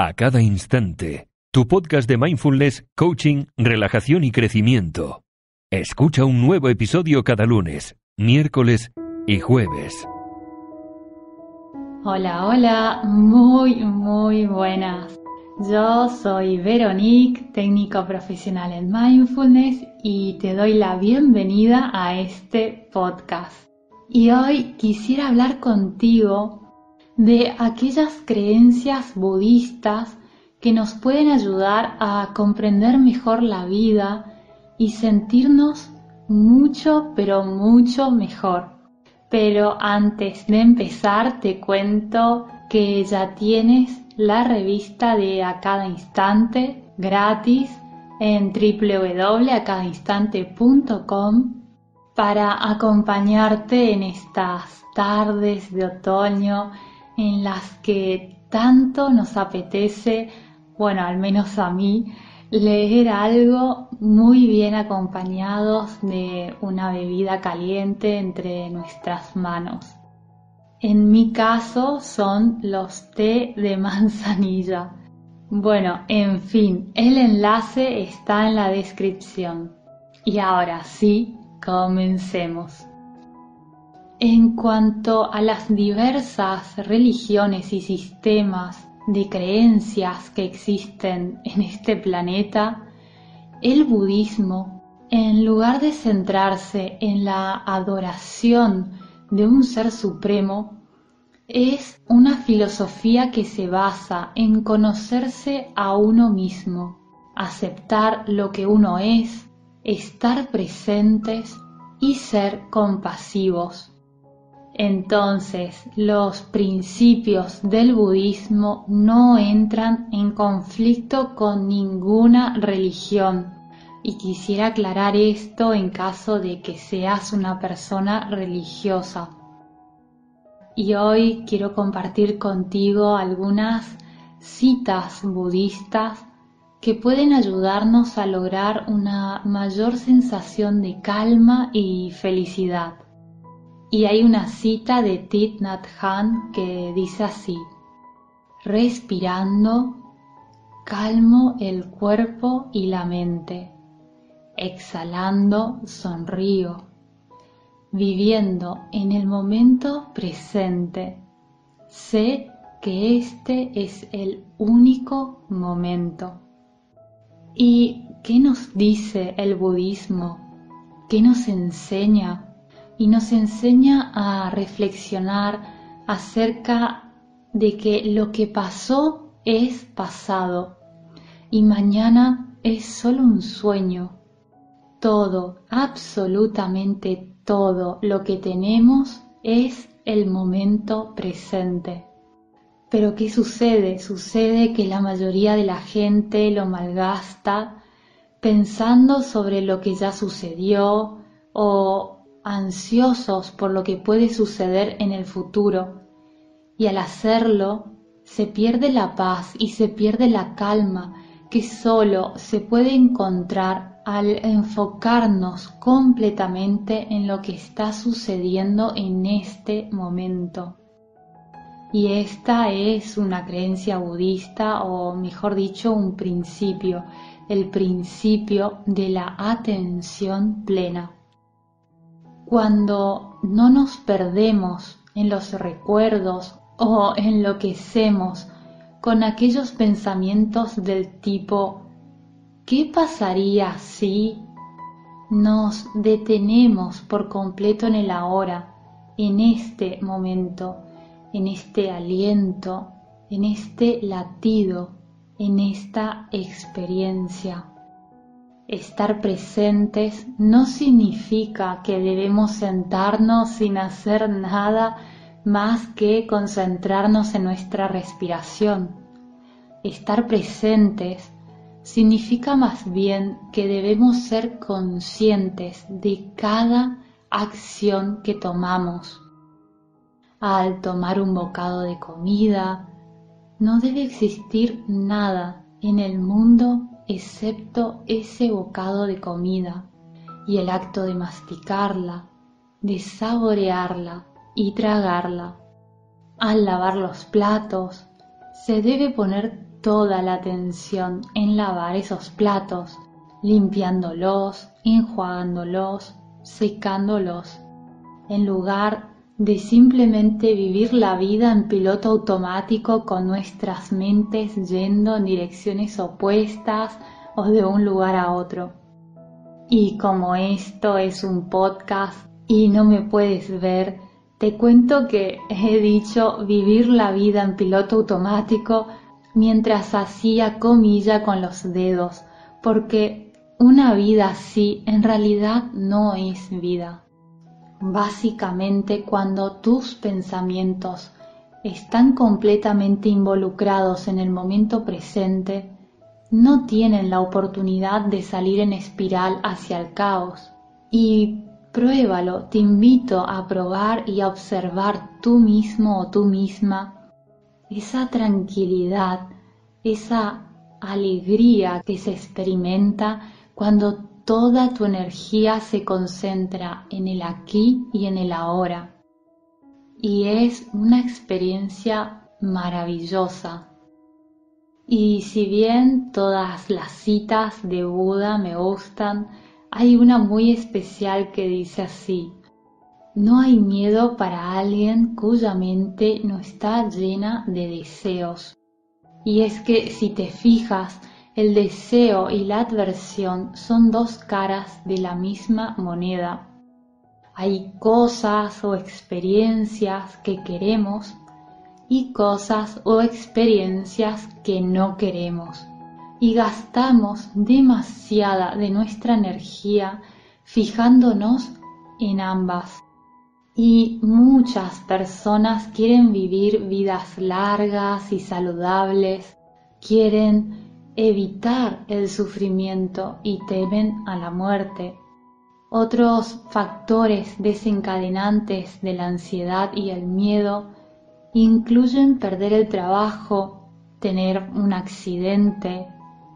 a cada instante. Tu podcast de mindfulness, coaching, relajación y crecimiento. Escucha un nuevo episodio cada lunes, miércoles y jueves. Hola, hola, muy, muy buenas. Yo soy Veronique, técnico profesional en mindfulness y te doy la bienvenida a este podcast. Y hoy quisiera hablar contigo de aquellas creencias budistas que nos pueden ayudar a comprender mejor la vida y sentirnos mucho, pero mucho mejor. Pero antes de empezar te cuento que ya tienes la revista de A Cada Instante gratis en www.acadainstante.com para acompañarte en estas tardes de otoño en las que tanto nos apetece, bueno, al menos a mí, leer algo muy bien acompañados de una bebida caliente entre nuestras manos. En mi caso son los té de manzanilla. Bueno, en fin, el enlace está en la descripción. Y ahora sí, comencemos. En cuanto a las diversas religiones y sistemas de creencias que existen en este planeta, el budismo, en lugar de centrarse en la adoración de un ser supremo, es una filosofía que se basa en conocerse a uno mismo, aceptar lo que uno es, estar presentes y ser compasivos. Entonces, los principios del budismo no entran en conflicto con ninguna religión. Y quisiera aclarar esto en caso de que seas una persona religiosa. Y hoy quiero compartir contigo algunas citas budistas que pueden ayudarnos a lograr una mayor sensación de calma y felicidad. Y hay una cita de Thich Nhat Hanh que dice así, respirando, calmo el cuerpo y la mente, exhalando, sonrío, viviendo en el momento presente. Sé que este es el único momento. ¿Y qué nos dice el budismo? ¿Qué nos enseña y nos enseña a reflexionar acerca de que lo que pasó es pasado y mañana es solo un sueño. Todo, absolutamente todo lo que tenemos es el momento presente. Pero ¿qué sucede? Sucede que la mayoría de la gente lo malgasta pensando sobre lo que ya sucedió o ansiosos por lo que puede suceder en el futuro y al hacerlo se pierde la paz y se pierde la calma que solo se puede encontrar al enfocarnos completamente en lo que está sucediendo en este momento. Y esta es una creencia budista o mejor dicho un principio, el principio de la atención plena. Cuando no nos perdemos en los recuerdos o enloquecemos con aquellos pensamientos del tipo ¿qué pasaría si nos detenemos por completo en el ahora, en este momento, en este aliento, en este latido, en esta experiencia? Estar presentes no significa que debemos sentarnos sin hacer nada más que concentrarnos en nuestra respiración. Estar presentes significa más bien que debemos ser conscientes de cada acción que tomamos. Al tomar un bocado de comida, no debe existir nada en el mundo excepto ese bocado de comida y el acto de masticarla, de saborearla y tragarla. Al lavar los platos, se debe poner toda la atención en lavar esos platos, limpiándolos, enjuagándolos, secándolos, en lugar de simplemente vivir la vida en piloto automático con nuestras mentes yendo en direcciones opuestas o de un lugar a otro. Y como esto es un podcast y no me puedes ver, te cuento que he dicho vivir la vida en piloto automático mientras hacía comilla con los dedos, porque una vida así en realidad no es vida. Básicamente cuando tus pensamientos están completamente involucrados en el momento presente, no tienen la oportunidad de salir en espiral hacia el caos. Y pruébalo, te invito a probar y a observar tú mismo o tú misma esa tranquilidad, esa alegría que se experimenta cuando toda tu energía se concentra en el aquí y en el ahora. Y es una experiencia maravillosa. Y si bien todas las citas de Buda me gustan, hay una muy especial que dice así, no hay miedo para alguien cuya mente no está llena de deseos. Y es que si te fijas, el deseo y la adversión son dos caras de la misma moneda. Hay cosas o experiencias que queremos y cosas o experiencias que no queremos. Y gastamos demasiada de nuestra energía fijándonos en ambas. Y muchas personas quieren vivir vidas largas y saludables, quieren evitar el sufrimiento y temen a la muerte. Otros factores desencadenantes de la ansiedad y el miedo incluyen perder el trabajo, tener un accidente,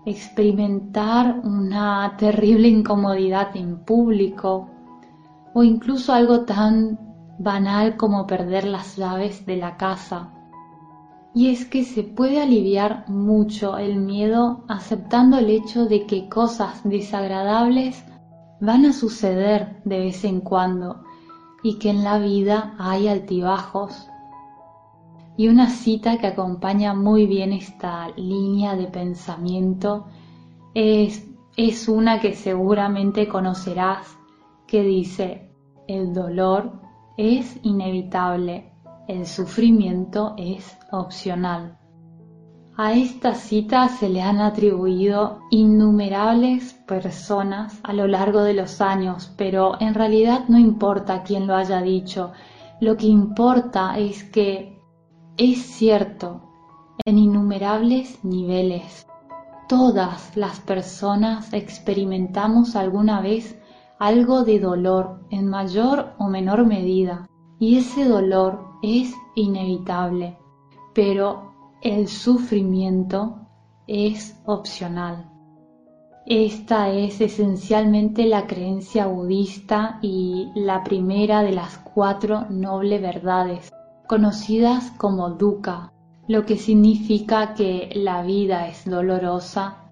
experimentar una terrible incomodidad en público o incluso algo tan banal como perder las llaves de la casa y es que se puede aliviar mucho el miedo aceptando el hecho de que cosas desagradables van a suceder de vez en cuando y que en la vida hay altibajos. Y una cita que acompaña muy bien esta línea de pensamiento es, es una que seguramente conocerás que dice, el dolor es inevitable el sufrimiento es opcional. A esta cita se le han atribuido innumerables personas a lo largo de los años, pero en realidad no importa quién lo haya dicho, lo que importa es que es cierto en innumerables niveles. Todas las personas experimentamos alguna vez algo de dolor en mayor o menor medida y ese dolor es inevitable, pero el sufrimiento es opcional. Esta es esencialmente la creencia budista y la primera de las cuatro noble verdades, conocidas como dukkha, lo que significa que la vida es dolorosa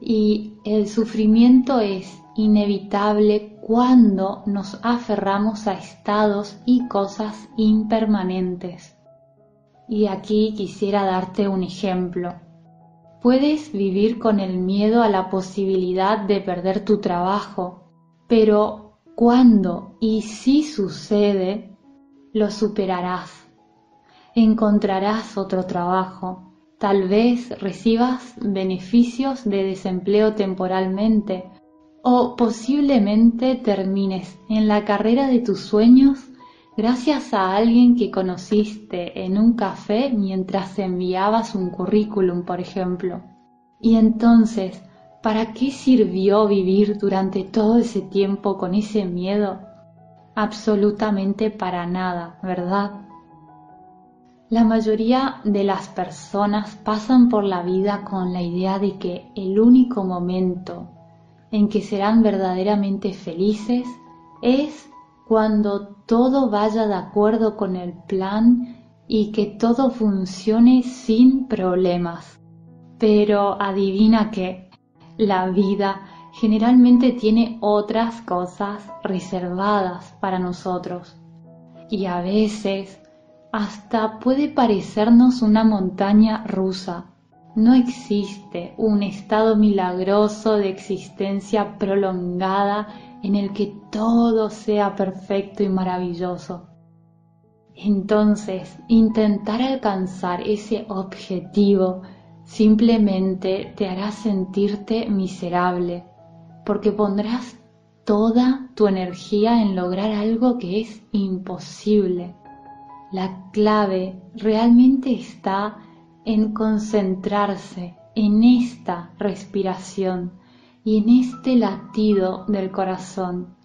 y el sufrimiento es inevitable cuando nos aferramos a estados y cosas impermanentes. Y aquí quisiera darte un ejemplo. Puedes vivir con el miedo a la posibilidad de perder tu trabajo, pero cuando y si sucede, lo superarás. Encontrarás otro trabajo. Tal vez recibas beneficios de desempleo temporalmente o posiblemente termines en la carrera de tus sueños gracias a alguien que conociste en un café mientras enviabas un currículum, por ejemplo. Y entonces, ¿para qué sirvió vivir durante todo ese tiempo con ese miedo? Absolutamente para nada, ¿verdad? La mayoría de las personas pasan por la vida con la idea de que el único momento en que serán verdaderamente felices es cuando todo vaya de acuerdo con el plan y que todo funcione sin problemas. Pero adivina que la vida generalmente tiene otras cosas reservadas para nosotros. Y a veces hasta puede parecernos una montaña rusa. No existe un estado milagroso de existencia prolongada en el que todo sea perfecto y maravilloso. Entonces, intentar alcanzar ese objetivo simplemente te hará sentirte miserable, porque pondrás toda tu energía en lograr algo que es imposible. La clave realmente está en concentrarse en esta respiración y en este latido del corazón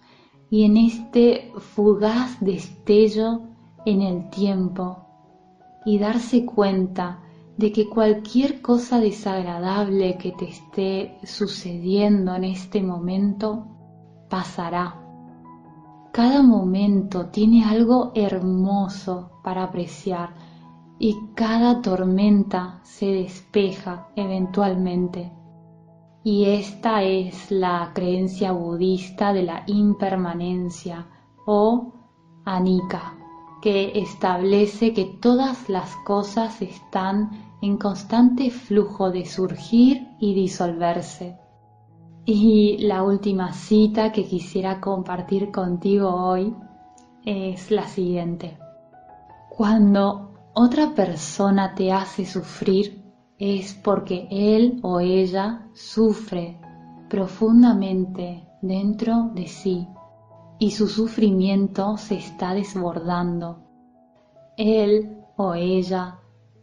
y en este fugaz destello en el tiempo y darse cuenta de que cualquier cosa desagradable que te esté sucediendo en este momento pasará. Cada momento tiene algo hermoso para apreciar y cada tormenta se despeja eventualmente. Y esta es la creencia budista de la impermanencia o anika, que establece que todas las cosas están en constante flujo de surgir y disolverse. Y la última cita que quisiera compartir contigo hoy es la siguiente. Cuando otra persona te hace sufrir es porque él o ella sufre profundamente dentro de sí y su sufrimiento se está desbordando. Él o ella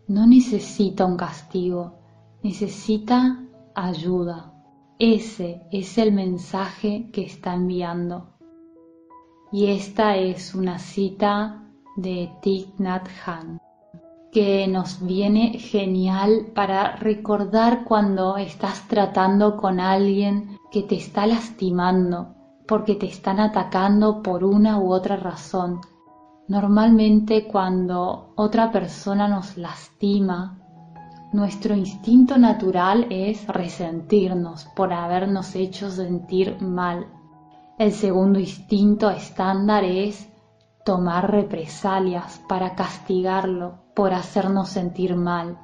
no necesita un castigo, necesita ayuda. Ese es el mensaje que está enviando. Y esta es una cita de Thich Hanh que nos viene genial para recordar cuando estás tratando con alguien que te está lastimando, porque te están atacando por una u otra razón. Normalmente cuando otra persona nos lastima, nuestro instinto natural es resentirnos por habernos hecho sentir mal. El segundo instinto estándar es tomar represalias para castigarlo por hacernos sentir mal.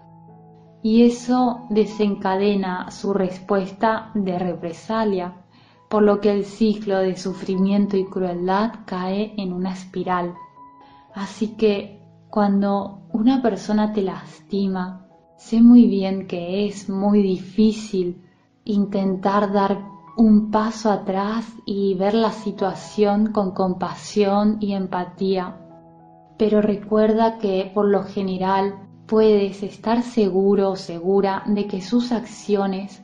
Y eso desencadena su respuesta de represalia, por lo que el ciclo de sufrimiento y crueldad cae en una espiral. Así que cuando una persona te lastima, Sé muy bien que es muy difícil intentar dar un paso atrás y ver la situación con compasión y empatía, pero recuerda que por lo general puedes estar seguro o segura de que sus acciones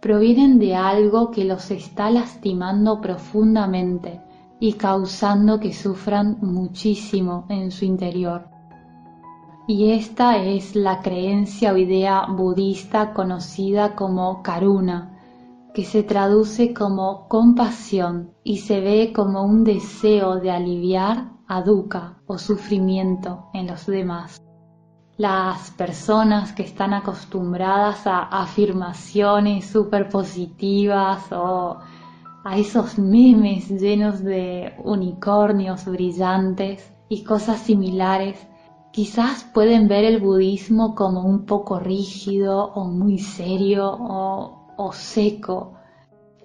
provienen de algo que los está lastimando profundamente y causando que sufran muchísimo en su interior. Y esta es la creencia o idea budista conocida como karuna, que se traduce como compasión y se ve como un deseo de aliviar a dukkha o sufrimiento en los demás. Las personas que están acostumbradas a afirmaciones súper positivas o a esos memes llenos de unicornios brillantes y cosas similares Quizás pueden ver el budismo como un poco rígido o muy serio o, seco,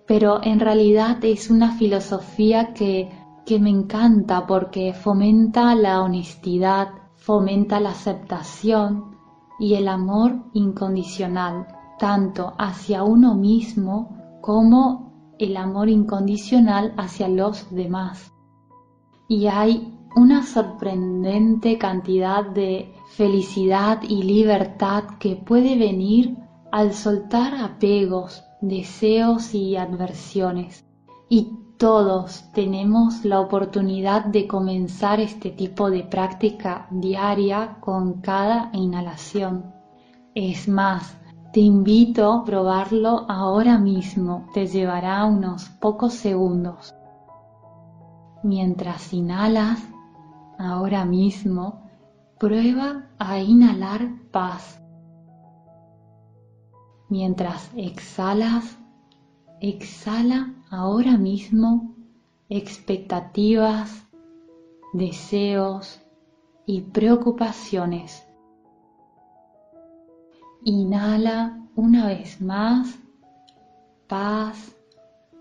pero en realidad es una filosofía que, que me encanta porque fomenta la honestidad, fomenta la aceptación y el amor incondicional, tanto hacia uno mismo como el amor incondicional hacia los demás. Y hay una sorprendente cantidad de felicidad y libertad que puede venir al soltar apegos, deseos y adversiones. Y todos tenemos la oportunidad de comenzar este tipo de práctica diaria con cada inhalación. Es más, te invito a probarlo ahora mismo, te llevará unos pocos segundos. Mientras inhalas, Ahora mismo prueba a inhalar paz. Mientras exhalas, exhala ahora mismo expectativas, deseos y preocupaciones. Inhala una vez más paz,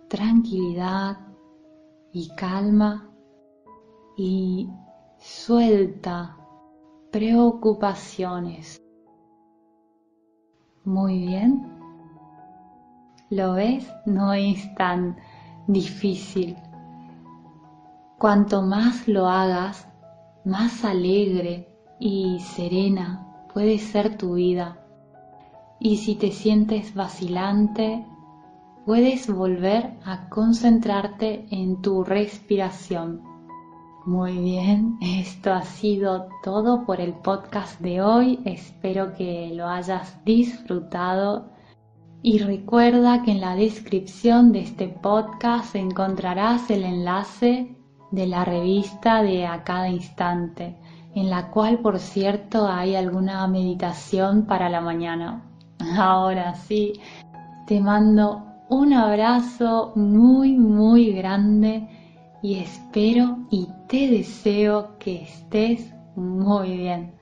tranquilidad y calma y suelta preocupaciones. Muy bien. ¿Lo ves? No es tan difícil. Cuanto más lo hagas, más alegre y serena puede ser tu vida. Y si te sientes vacilante, puedes volver a concentrarte en tu respiración. Muy bien, esto ha sido todo por el podcast de hoy. Espero que lo hayas disfrutado. Y recuerda que en la descripción de este podcast encontrarás el enlace de la revista de A Cada Instante, en la cual, por cierto, hay alguna meditación para la mañana. Ahora sí, te mando un abrazo muy, muy grande y espero y te deseo que estés muy bien.